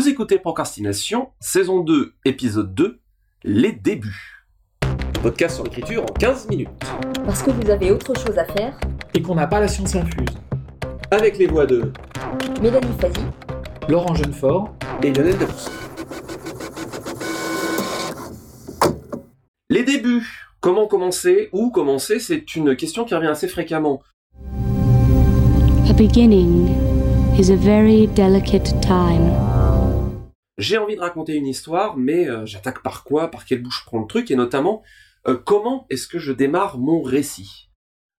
Vous écoutez Procrastination, saison 2, épisode 2, les débuts. Podcast sur l'écriture en 15 minutes. Parce que vous avez autre chose à faire, et qu'on n'a pas la science infuse. Avec les voix de Mélanie Fazi, Laurent Jeunefort, et Lionel Debrousse. Les débuts. Comment commencer? Où commencer? C'est une question qui revient assez fréquemment. A beginning is a very delicate time. J'ai envie de raconter une histoire, mais euh, j'attaque par quoi Par quelle bouche je prends le truc Et notamment, euh, comment est-ce que je démarre mon récit?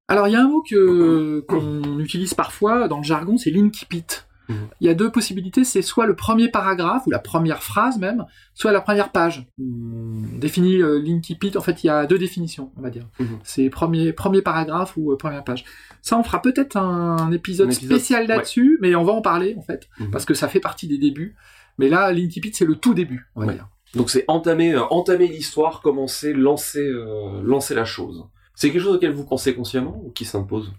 Alors il y a un mot que qu'on utilise parfois dans le jargon, c'est l'incipit. Mhm. Il y a deux possibilités, c'est soit le premier paragraphe ou la première phrase même, soit la première page. On définit euh, l'incipit. En fait, il y a deux définitions, on va dire. Mhm. C'est premier premier paragraphe ou euh, première page. Ça, on fera peut-être un, épisode Un épisode, spécial là-dessus, mais on va en parler en fait parce que ça fait partie des débuts. Mais là, l'incipit, c'est le tout début, on va Ouais. dire. Donc c'est entamer, euh, entamer l'histoire, commencer, lancer, euh, lancer la chose. C'est quelque chose auquel vous pensez consciemment ou qui s'impose?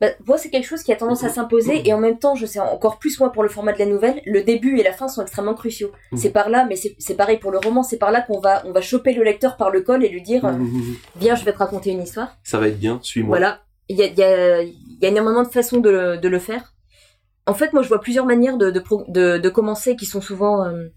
Bah, moi c'est quelque chose qui a tendance à s'imposer et en même temps, je sais encore plus moi pour le format de la nouvelle, le début et la fin sont extrêmement cruciaux. Mhm. C'est par là, mais c'est c'est pareil pour le roman, c'est par là qu'on va on va choper le lecteur par le col et lui dire euh, viens, je vais te raconter une histoire. Ça va être bien, suis-moi. Voilà, il y a, il y, a, il y a énormément de façons de, de le faire. En fait, moi, je vois plusieurs manières de, commencer qui sont souvent... euh,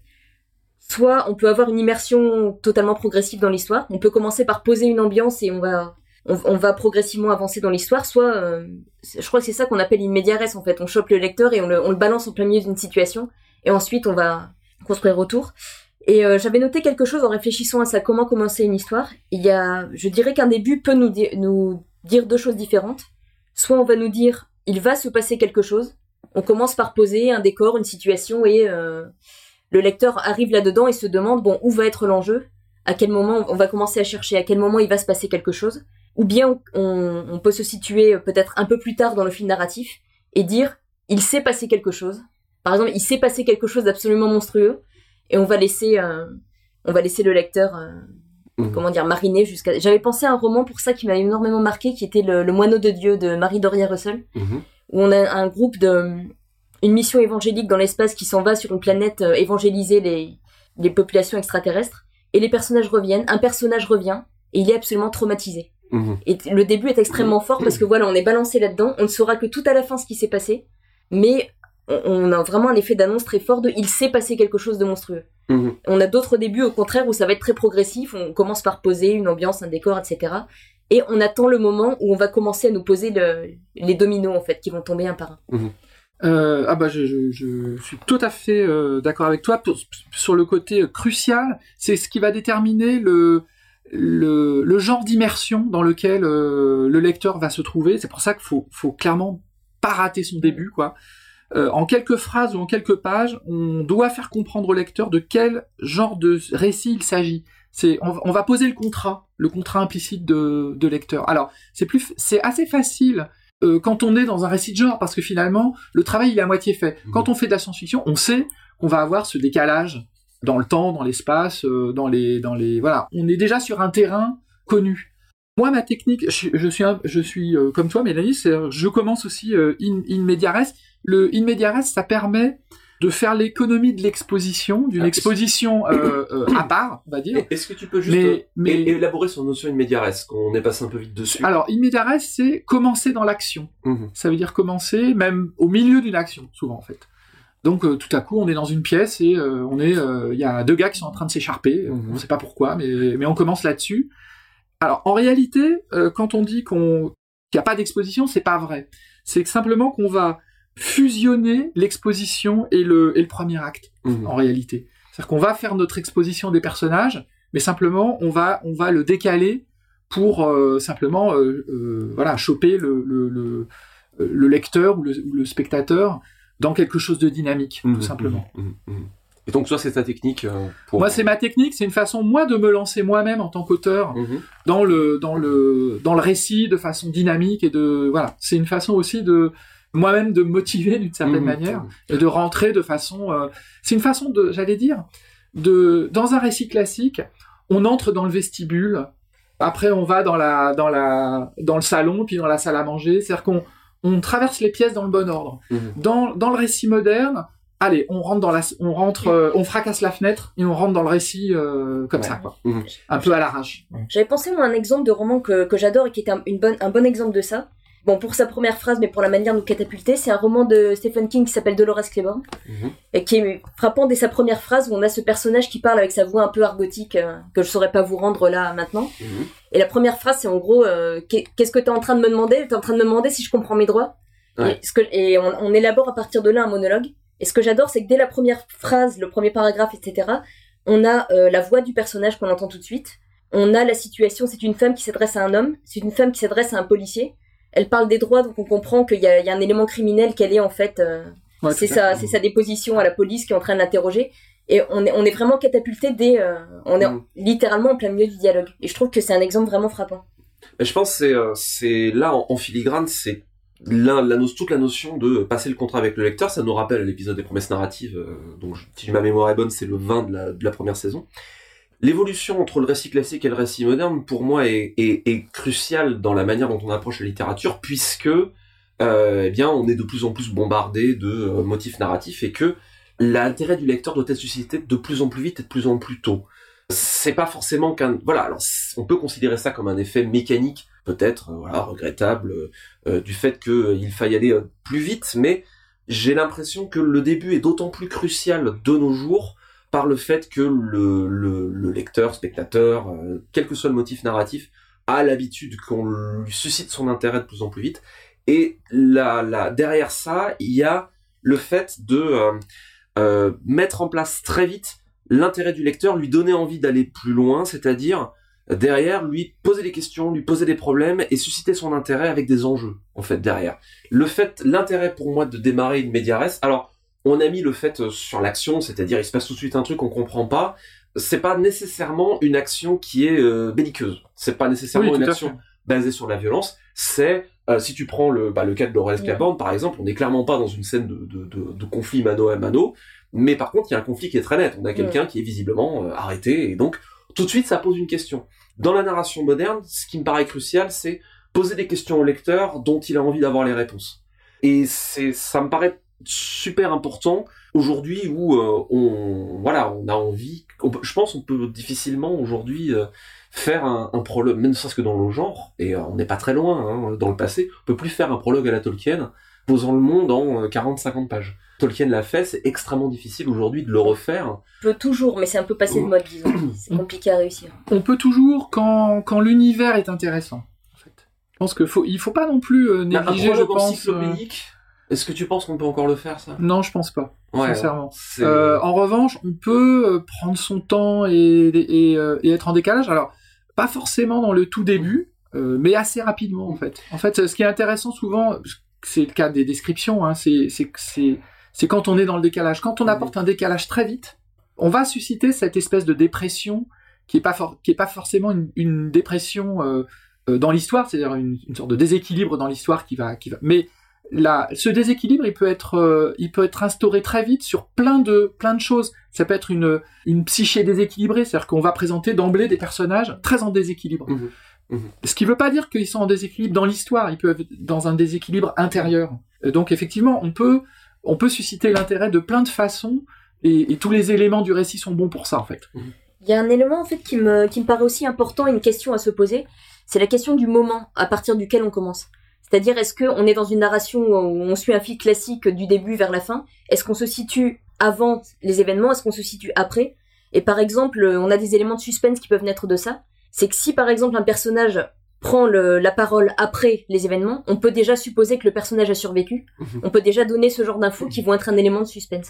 soit on peut avoir une immersion totalement progressive dans l'histoire, on peut commencer par poser une ambiance et on va, on, va progressivement avancer dans l'histoire, soit... euh, je crois que c'est ça qu'on appelle une média res, en fait. On chope le lecteur et on le, balance en plein milieu d'une situation, et ensuite on va construire autour. Et euh, j'avais noté quelque chose en réfléchissant à ça, comment commencer une histoire. Il y a, je dirais qu'un début peut nous, nous dire deux choses différentes. Soit on va nous dire, il va se passer quelque chose. On commence par poser un décor, une situation, et euh, le lecteur arrive là-dedans et se demande, bon, où va être l'enjeu? À quel moment on va commencer à chercher? À quel moment il va se passer quelque chose? Ou bien on, on peut se situer euh, peut-être un peu plus tard dans le fil narratif et dire, il s'est passé quelque chose. Par exemple, il s'est passé quelque chose d'absolument monstrueux, et on va laisser, euh, on va laisser le lecteur euh, Mhm. comment dire, mariner jusqu'à. J'avais pensé à un roman pour ça qui m'avait énormément marqué, qui était le, Le Moineau de Dieu de Marie Doria Russell, Mhm. Où on a un groupe de, une mission évangélique dans l'espace qui s'en va sur une planète euh, évangéliser les, les populations extraterrestres, et les personnages reviennent. Un personnage revient et il est absolument traumatisé. Mhm. Et le début est extrêmement fort parce que voilà, on est balancé là-dedans, on ne saura que tout à la fin ce qui s'est passé, mais on, a vraiment un effet d'annonce très fort de il s'est passé quelque chose de monstrueux. Mhm. On a d'autres débuts au contraire où ça va être très progressif, on commence par poser une ambiance, un décor, etc. Et on attend le moment où on va commencer à nous poser le- les dominos en fait qui vont tomber un par un. Euh, ah bah je, suis tout à fait euh, d'accord avec toi sur le côté euh, crucial. C'est ce qui va déterminer le le, genre d'immersion dans lequel le lecteur va se trouver. C'est pour ça qu'il faut faut clairement pas rater son début quoi. En quelques phrases ou en quelques pages, on doit faire comprendre au lecteur de quel genre de récit il s'agit. C'est on, on va poser le contrat, le contrat implicite de, de lecteur. Alors c'est plus c'est assez facile euh, quand on est dans un récit de genre, parce que finalement, le travail il est à moitié fait. Mhm. Quand on fait de la science-fiction, on sait qu'on va avoir ce décalage dans le temps, dans l'espace, euh, dans les, dans les, voilà. On est déjà sur un terrain connu. Moi, ma technique, je, je suis, un- je suis euh, comme toi, Mélanie, je commence aussi in, in media res. Le in media res, ça permet de faire l'économie de l'exposition, d'une Ah, exposition euh, euh, à part, on va dire. Est-ce que tu peux juste Mais- euh, mais- élaborer sur notion immédiaresse, qu'on est passé un peu vite dessus? Alors, res, c'est commencer dans l'action. Mhm. Ça veut dire commencer même au milieu d'une action, souvent en fait. Donc euh, tout à coup, on est dans une pièce et on est, il y a deux gars qui sont en train de s'écharper. Mhm. On ne sait pas pourquoi, mais mais on commence là-dessus. Alors en réalité, quand on dit qu'on qu'il n'y a pas d'exposition, c'est pas vrai. C'est simplement qu'on va fusionner l'exposition et le et le premier acte Mhm. en réalité. C'est-à-dire qu'on va faire notre exposition des personnages, mais simplement on va on va le décaler pour euh, simplement euh, euh, voilà choper le le, le, le lecteur ou le, ou le spectateur dans quelque chose de dynamique Mhm. tout simplement. Mhm. Et donc toi, c'est ta technique euh, pour... Moi c'est ma technique, c'est une façon moi de me lancer moi-même en tant qu'auteur dans le dans le dans le récit de façon dynamique et de voilà, c'est une façon aussi de moi-même de me motiver d'une certaine Mhm. manière et de rentrer de façon euh, c'est une façon de j'allais dire de dans un récit classique on entre dans le vestibule après on va dans la dans la dans le salon puis dans la salle à manger c'est-à-dire qu'on on traverse les pièces dans le bon ordre dans dans le récit moderne allez, on rentre dans la, on rentre, euh, on fracasse la fenêtre et on rentre dans le récit euh, comme Ouais. ça, quoi. Un peu à l'arrache. J'avais pensé moi à un exemple de roman que, que j'adore et qui était un, une bonne, un bon exemple de ça. Bon, pour sa première phrase, mais pour la manière de nous catapulter, c'est un roman de Stephen King qui s'appelle Dolores Claiborne, Mhm. et qui est frappant dès sa première phrase où on a ce personnage qui parle avec sa voix un peu argotique euh, que je saurais pas vous rendre là maintenant. Mhm. Et la première phrase, c'est en gros, euh, qu'est- qu'est-ce que t'es en train de me demander? T'es en train de me demander si je comprends mes droits? Ouais. Et, ce que, et on, on élabore à partir de là un monologue. Et ce que j'adore, c'est que dès la première phrase, le premier paragraphe, etc., on a euh, la voix du personnage qu'on entend tout de suite. On a la situation, c'est une femme qui s'adresse à un homme, c'est une femme qui s'adresse à un policier. Elle parle des droits, donc on comprend qu'il y, a- il y a un élément criminel qu'elle est en fait. euh, Ouais, c'est sa, c'est sa déposition à la police qui est en train de l'interroger. Et on est, on est vraiment catapulté dès, euh, on est Mhm. littéralement en plein milieu du dialogue. Et je trouve que c'est un exemple vraiment frappant. Mais je pense que c'est, euh, c'est là en, en filigrane, c'est la, toute la notion de passer le contrat avec le lecteur. Ça nous rappelle l'épisode des promesses narratives. euh, donc, je- si ma mémoire est bonne, c'est le 20 de la, de la première saison. L'évolution entre le récit classique et le récit moderne, pour moi, est, cruciale dans la manière dont on approche la littérature, puisque, euh, eh bien, on est de plus en plus bombardé de euh, motifs narratifs et que l'intérêt du lecteur doit être suscité de plus en plus vite et de plus en plus tôt. C'est pas forcément qu'un, voilà, alors on peut considérer ça comme un effet mécanique, peut-être, euh, voilà, regrettable, du fait qu'il faille aller plus vite, mais j'ai l'impression que le début est d'autant plus crucial de nos jours par le fait que le, le, le lecteur, spectateur, euh, quel que soit le motif narratif, a l'habitude qu'on lui suscite son intérêt de plus en plus vite. Et là, là, derrière ça, il y a le fait de euh, euh, mettre en place très vite l'intérêt du lecteur, lui donner envie d'aller plus loin, c'est-à-dire derrière lui poser des questions, lui poser des problèmes et susciter son intérêt avec des enjeux en fait derrière. Le fait, l'intérêt pour moi de démarrer une médiaresse, alors on a mis le fait euh, sur l'action, c'est-à-dire il se passe tout de suite un truc qu'on comprend pas. C'est pas nécessairement une action qui est euh, belliqueuse. C'est pas nécessairement Oui, une action fait. basée sur la violence. C'est euh, si tu prends le, bah, le cas de Laurel Ouais. Claiborne par exemple, on n'est clairement pas dans une scène de, de, de, de conflit mano à mano, mais par contre il y a un conflit qui est très net. On a quelqu'un qui est visiblement euh, arrêté et donc tout de suite ça pose une question. Dans la narration moderne, ce qui me paraît crucial, c'est poser des questions au lecteur dont il a envie d'avoir les réponses. Et c'est, ça me paraît super important aujourd'hui où euh, on, voilà, on a envie. on je pense qu'on peut difficilement aujourd'hui euh, faire un, un prologue, même ne serait-ce que dans le genre, et euh, on n'est pas très loin hein, dans le passé. On peut plus faire un prologue à la Tolkien posant le monde en euh, 40-50 pages. Tolkien l'a fait, c'est extrêmement difficile aujourd'hui de le refaire. On peut toujours, mais c'est un peu passé de mode, disons. C'est compliqué à réussir. On peut toujours quand, quand l'univers est intéressant. En fait. Je pense qu'il faut, il faut pas non plus Bah, un négliger, je pense. euh, encyclopédique, est-ce que tu penses qu'on peut encore le faire ça? Non, je pense pas, Ouais, sincèrement. Euh, en revanche, on peut euh, prendre son temps et, et, euh, et être en décalage. Alors, pas forcément dans le tout début, euh, mais assez rapidement en fait. En fait, ce qui est intéressant souvent, c'est le cas des descriptions, hein, c'est quand on est dans le décalage. Quand on apporte un décalage très vite, on va susciter cette espèce de dépression qui est pas for- qui est pas forcément une, une dépression euh, dans l'histoire, c'est-à-dire une, une sorte de déséquilibre dans l'histoire qui va qui va. Mais là, ce déséquilibre, il peut être, euh, il peut être instauré très vite sur plein de, plein de choses. Ça peut être une, une psyché déséquilibrée, c'est-à-dire qu'on va présenter d'emblée des personnages très en déséquilibre. Mhm. Mhm. Ce qui veut pas dire qu'ils sont en déséquilibre dans l'histoire, ils peuvent être dans un déséquilibre intérieur. Euh, Donc effectivement, on peut, on peut susciter l'intérêt de plein de façons, et, et tous les éléments du récit sont bons pour ça en fait. Il y a un élément en fait qui me, qui me paraît aussi important, une question à se poser, c'est la question du moment à partir duquel on commence. C'est-à-dire, est-ce qu'on est dans une narration où on suit un fil classique du début vers la fin? Est-ce qu'on se situe avant les événements? Est-ce qu'on se situe après? Et par exemple, on a des éléments de suspense qui peuvent naître de ça. C'est que si par exemple un personnage prend le- la parole après les événements, on peut déjà supposer que le personnage a survécu. Mhm. On peut déjà donner ce genre d'infos qui vont être un élément de suspense.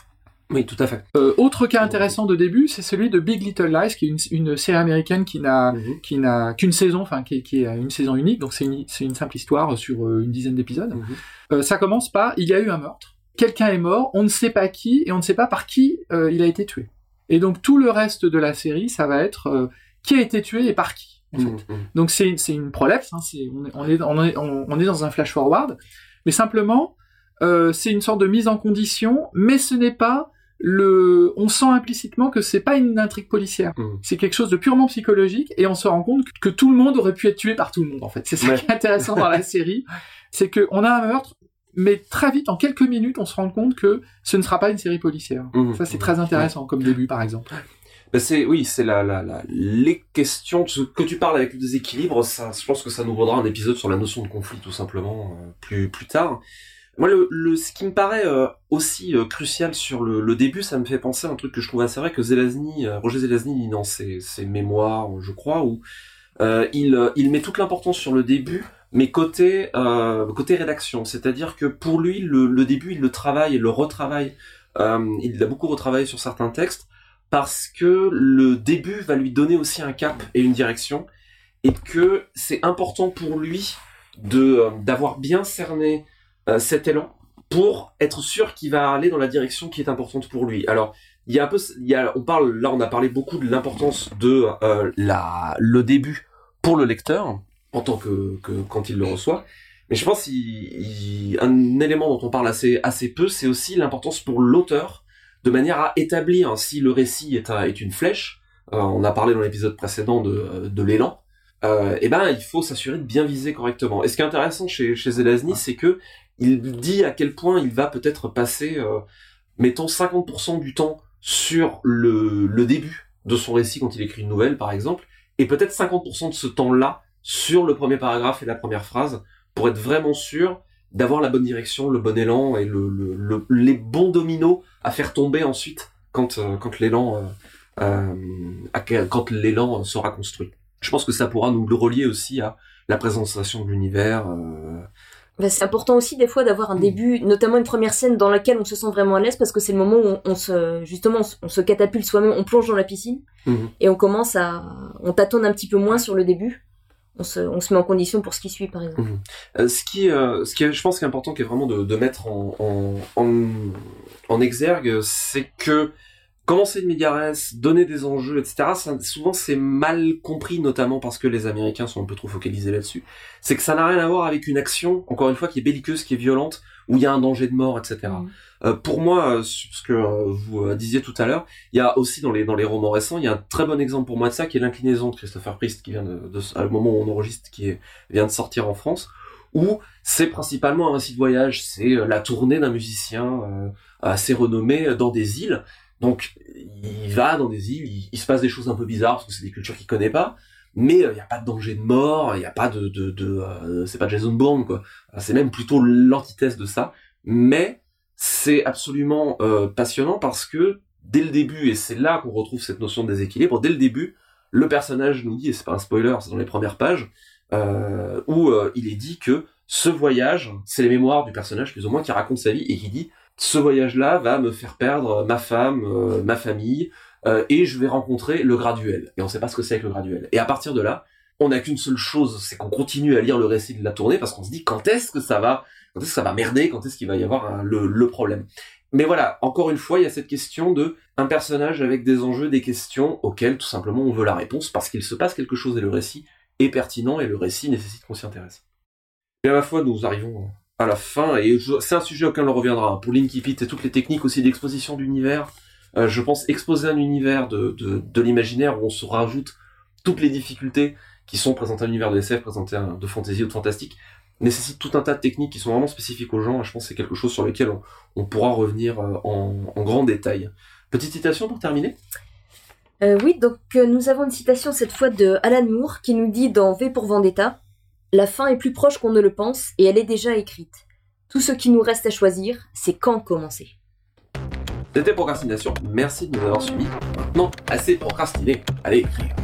Oui, tout à fait. Euh, autre cas intéressant de début, c'est celui de Big Little Lies, qui est une, une série américaine qui n'a Mhm. qui n'a qu'une saison, enfin qui, qui est une saison unique, donc c'est une, c'est une simple histoire sur euh, une dizaine d'épisodes. Mhm. Euh, ça commence par il y a eu un meurtre, quelqu'un est mort, on ne sait pas qui et on ne sait pas par qui euh, il a été tué. Et donc tout le reste de la série, ça va être qui a été tué et par qui. En fait. Mhm. Donc c'est c'est une prolepse, hein, on est on est on est, on- on est dans un flash forward, mais simplement c'est une sorte de mise en condition, mais ce n'est pas le. On sent implicitement que c'est pas une intrigue policière, Mhm. c'est quelque chose de purement psychologique, et on se rend compte que tout le monde aurait pu être tué par tout le monde en fait. C'est ça Ouais. qui est intéressant dans la série, c'est que on a un meurtre. mais très vite, en quelques minutes, on se rend compte que ce ne sera pas une série policière. Mhm. Ça, c'est très intéressant comme début, par exemple. Ben, c'est oui, c'est la, la, la les questions que tu parles avec le déséquilibre. Ça, je pense que ça nous vaudra un épisode sur la notion de conflit tout simplement euh, plus plus tard. Moi, le, le ce qui me paraît euh, aussi euh, crucial sur le, le début, ça me fait penser à un truc que je trouve assez vrai que Zelazny, euh, Roger Zelazny dit dans ses, ses mémoires, je crois, où euh, il euh, il met toute l'importance sur le début, mais côté euh, côté rédaction, c'est-à-dire que pour lui, le, le début, il le travaille et le retravaille. Il a beaucoup retravaillé sur certains textes parce que le début va lui donner aussi un cap et une direction et que c'est important pour lui de d'avoir bien cerné cet élan pour être sûr qu'il va aller dans la direction qui est importante pour lui. Alors, il y a un peu il y a on parle là on a parlé beaucoup de l'importance de euh, la le début pour le lecteur en tant que, que quand il le reçoit. Mais je pense qu'il un élément dont on parle assez assez peu, c'est aussi l'importance pour l'auteur de manière à établir si le récit est, un- est une flèche. Euh, on a parlé dans l'épisode précédent de, de l'élan. Euh, et ben, il faut s'assurer de bien viser correctement. Et ce qui est intéressant chez, chez Zelazny, c'est que il dit à quel point il va peut-être passer, euh, mettons, 50% du temps sur le, le début de son récit quand il écrit une nouvelle, par exemple, et peut-être 50% de ce temps-là sur le premier paragraphe et la première phrase, pour être vraiment sûr d'avoir la bonne direction, le bon élan et le, le- le- les bons dominos à faire tomber ensuite quand, euh, quand l'élan euh, quand l'élan sera construit. Je pense que ça pourra nous le relier aussi à la présentation de l'univers. Bah, c'est important aussi des fois d'avoir un Mm. début, notamment une première scène dans laquelle on se sent vraiment à l'aise parce que c'est le moment où on, on se justement on se- on se catapulte soi-même, on plonge dans la piscine Mhm. et on commence à on tâtonne un petit peu moins sur le début. On se, on se met en condition pour ce qui suit par exemple. Euh, ce qui, euh, ce qui, est, je pense, qui est important, qui est vraiment de, de mettre en, en, en, en exergue, c'est que commencer de médiarès, donner des enjeux, etc. ça- souvent, c'est mal compris, notamment parce que les Américains sont un peu trop focalisés là-dessus. C'est que ça n'a rien à voir avec une action, encore une fois, qui est belliqueuse, qui est violente, où il y a un danger de mort, etc. Mhm. Euh, pour moi, euh, ce que euh, vous disiez tout à l'heure, il y a aussi dans les dans les romans récents, il y a un très bon exemple pour moi de ça, qui est l'inclinaison de Christopher Priest, qui vient de, de à le moment où on enregistre, qui est, vient de sortir en France, où c'est principalement un récit de voyage, c'est la tournée d'un musicien assez renommé dans des îles. Donc il va dans des îles, il, se passe des choses un peu bizarres parce que c'est des cultures qu'il connaît pas, mais euh, il n'y a pas de danger de mort, il n'y a pas de, euh, c'est pas Jason Bourne quoi. C'est même plutôt l'antithèse de ça, mais c'est absolument euh, passionnant parce que dès le début, et c'est là qu'on retrouve cette notion de déséquilibre, dès le début, le personnage nous dit, et c'est pas un spoiler, c'est dans les premières pages, où il est dit que ce voyage, c'est les mémoires du personnage plus ou moins qui raconte sa vie et qui dit ce voyage-là va me faire perdre ma femme, euh, ma famille, euh, et je vais rencontrer le graduel. Et on sait pas ce que c'est avec le graduel. Et à partir de là, on n'a qu'une seule chose, c'est qu'on continue à lire le récit de la tournée parce qu'on se dit quand est-ce que ça va, quand est-ce que ça va merder, quand est-ce qu'il va y avoir un- le, le problème. Mais voilà, encore une fois, il y a cette question de un personnage avec des enjeux, des questions auxquelles tout simplement on veut la réponse parce qu'il se passe quelque chose et le récit est pertinent et le récit nécessite qu'on s'y intéresse. Et à la fois, nous arrivons à la fin et c'est un sujet auquel on reviendra. hein. Pour l'Inkipit et toutes les techniques aussi d'exposition d'univers, euh, je pense exposer un univers de, de, l'imaginaire où on se rajoute toutes les difficultés qui sont présentées à l'univers de SF, présentées de fantasy ou de fantastique, nécessite tout un tas de techniques qui sont vraiment spécifiques aux gens, je pense que c'est quelque chose sur lequel on, pourra revenir euh, en, grand détail. Petite citation pour terminer? Euh, oui, donc nous avons une citation cette fois de Alan Moore qui nous dit dans V pour Vendetta la fin est plus proche qu'on ne le pense et elle est déjà écrite. Tout ce qui nous reste à choisir, c'est quand commencer. C'était Procrastination, merci de nous avoir suivis. Maintenant, assez procrastiné, allez écrire.